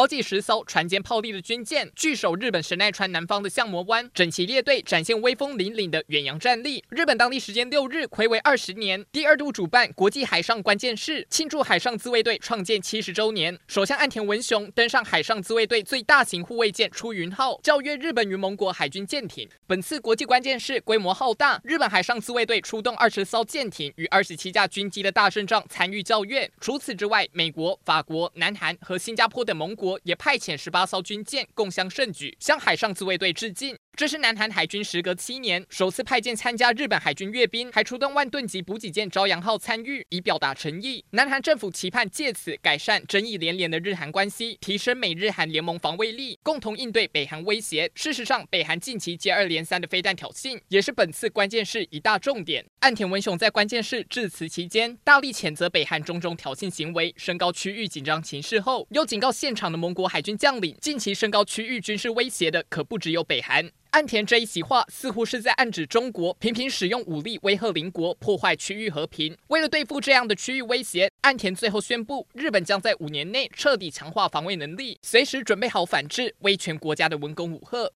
好几十艘船坚炮利的军舰据守日本神奈川南方的相模湾，整齐列队，展现威风凛凛的远洋战力。日本当地时间六日，睽违二十年，第二度主办国际海上关键式，庆祝海上自卫队创建七十周年。首相岸田文雄登上海上自卫队最大型护卫舰“出云号”，校阅日本与盟国海军舰艇。本次国际关键式规模浩大，日本海上自卫队出动二十艘舰艇与二十七架军机的大阵仗参与校阅。除此之外，美国、法国、南韩和新加坡等盟国也派遣十八艘军舰共襄盛举，向海上自卫队致敬。这是南韩海军时隔七年首次派舰参加日本海军阅兵，还出动万吨级补给舰朝阳号参与，以表达诚意。南韩政府期盼借此改善争议连连的日韩关系，提升美日韩联盟防卫力，共同应对北韩威胁。事实上，北韩近期接二连三的飞弹挑衅，也是本次关键事一大重点。岸田文雄在关键事致辞期间，大力谴责北韩种种挑衅行为，升高区域紧张情势后，又警告现场的盟国海军将领，近期升高区域军事威胁的可不只有北韩。岸田这一席话似乎是在暗指中国频频使用武力威吓邻国，破坏区域和平。为了对付这样的区域威胁，岸田最后宣布，日本将在五年内彻底强化防卫能力，随时准备好反制威权国家的文攻武吓。